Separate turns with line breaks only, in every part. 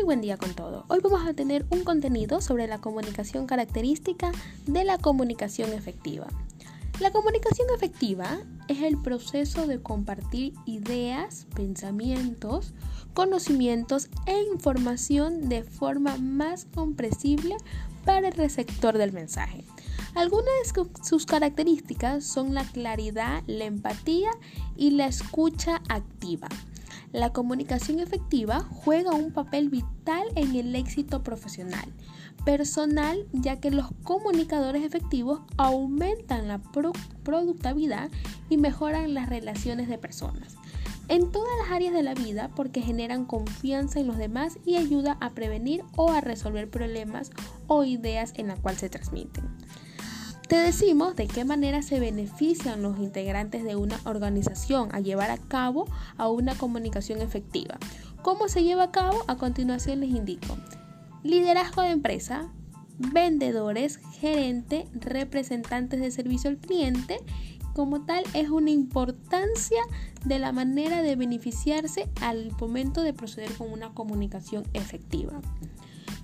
Muy buen día con todo. Hoy vamos a tener un contenido sobre la comunicación característica de la comunicación efectiva. La comunicación efectiva es el proceso de compartir ideas, pensamientos, conocimientos e información de forma más comprensible para el receptor del mensaje. Algunas de sus características son la claridad, la empatía y la escucha activa. La comunicación efectiva juega un papel vital en el éxito profesional, personal, ya que los comunicadores efectivos aumentan la productividad y mejoran las relaciones de personas en todas las áreas de la vida porque generan confianza en los demás y ayuda a prevenir o a resolver problemas o ideas en la cual se transmiten. Te decimos de qué manera se benefician los integrantes de una organización a llevar a cabo a una comunicación efectiva. ¿Cómo se lleva a cabo? A continuación les indico. Liderazgo de empresa, vendedores, gerente, representantes de servicio al cliente. Como tal, es una importancia de la manera de beneficiarse al momento de proceder con una comunicación efectiva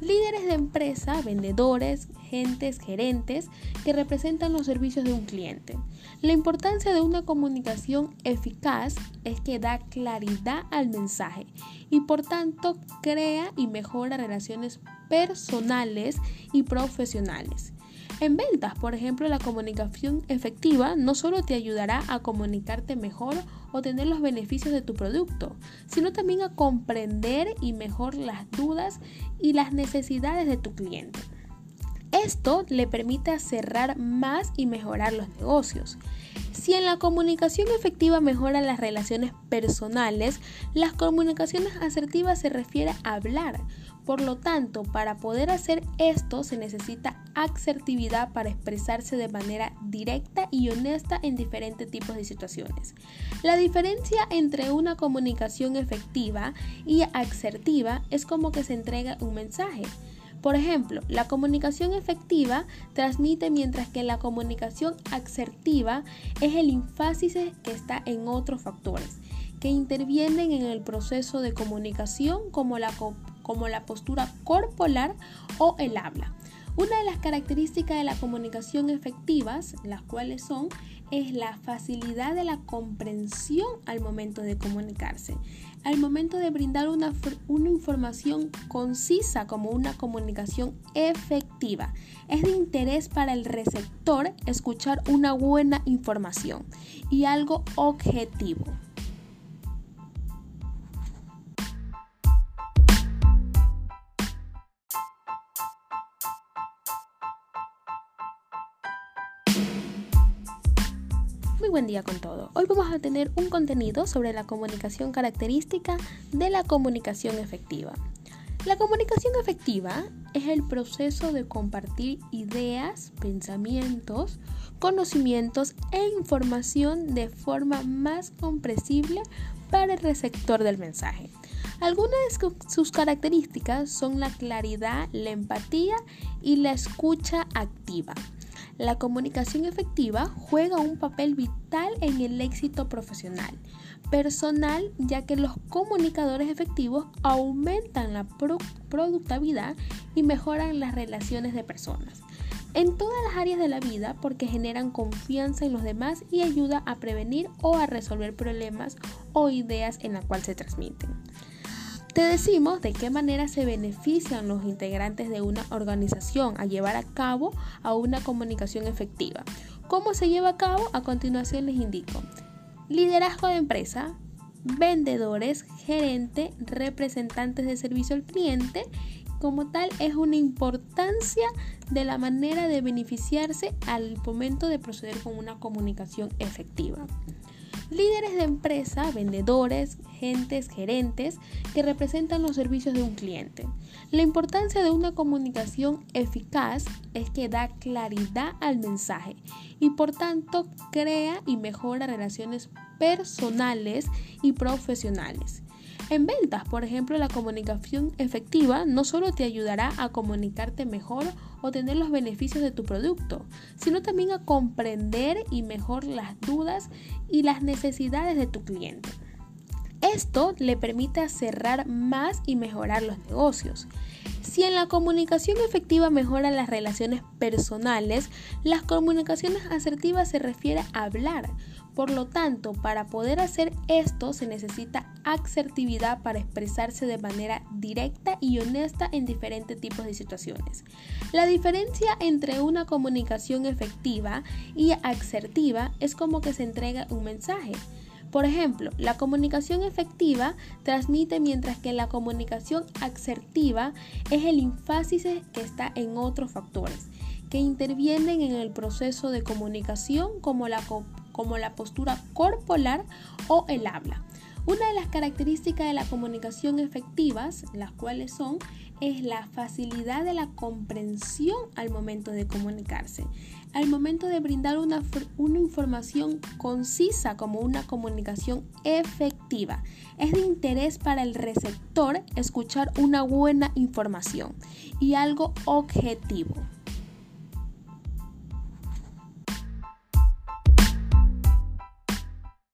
líderes de empresa, vendedores, gentes, gerentes que representan los servicios de un cliente. La importancia de una comunicación eficaz es que da claridad al mensaje y por tanto crea y mejora relaciones personales y profesionales. En ventas, por ejemplo, la comunicación efectiva no solo te ayudará a comunicarte mejor o tener los beneficios de tu producto, sino también a comprender y mejor las dudas y las necesidades de tu cliente. Esto le permite cerrar más y mejorar los negocios. Si en la comunicación efectiva mejora las relaciones personales, las comunicaciones asertivas se refiere a hablar. Por lo tanto, para poder hacer esto se necesita asertividad para expresarse de manera directa y honesta en diferentes tipos de situaciones. La diferencia entre una comunicación efectiva y asertiva es como que se entrega un mensaje. Por ejemplo, la comunicación efectiva transmite mientras que la comunicación asertiva es el énfasis que está en otros factores que intervienen en el proceso de comunicación como la, como la postura corporal o el habla. Una de las características de la comunicación efectivas, las cuales son, es la facilidad de la comprensión al momento de comunicarse, al momento de brindar una, una información concisa como una comunicación efectiva. Es de interés para el receptor escuchar una buena información y algo objetivo. Buen día con todo. Hoy vamos a tener un contenido sobre la comunicación característica de la comunicación efectiva. La comunicación efectiva es el proceso de compartir ideas, pensamientos, conocimientos e información de forma más comprensible para el receptor del mensaje. Algunas de sus características son la claridad, la empatía y la escucha activa. La comunicación efectiva juega un papel vital en el éxito profesional, personal, ya que los comunicadores efectivos aumentan la productividad y mejoran las relaciones de personas en todas las áreas de la vida porque generan confianza en los demás y ayuda a prevenir o a resolver problemas o ideas en la cual se transmiten. Te decimos de qué manera se benefician los integrantes de una organización a llevar a cabo a una comunicación efectiva. ¿Cómo se lleva a cabo? A continuación les indico. Liderazgo de empresa, vendedores, gerente, representantes de servicio al cliente. Como tal, es una importancia de la manera de beneficiarse al momento de proceder con una comunicación efectiva líderes de empresa, vendedores, gentes, gerentes que representan los servicios de un cliente. La importancia de una comunicación eficaz es que da claridad al mensaje y por tanto crea y mejora relaciones personales y profesionales. En ventas, por ejemplo, la comunicación efectiva no solo te ayudará a comunicarte mejor o tener los beneficios de tu producto, sino también a comprender y mejor las dudas y las necesidades de tu cliente. Esto le permite cerrar más y mejorar los negocios. Si en la comunicación efectiva mejora las relaciones personales, las comunicaciones asertivas se refiere a hablar. Por lo tanto, para poder hacer esto se necesita asertividad para expresarse de manera directa y honesta en diferentes tipos de situaciones. La diferencia entre una comunicación efectiva y asertiva es como que se entrega un mensaje. Por ejemplo, la comunicación efectiva transmite mientras que la comunicación asertiva es el énfasis que está en otros factores que intervienen en el proceso de comunicación como la, como la postura corporal o el habla. Una de las características de la comunicación efectivas, las cuales son, es la facilidad de la comprensión al momento de comunicarse, al momento de brindar una, una, información concisa como una comunicación efectiva. Es de interés para el receptor escuchar una buena información y algo objetivo.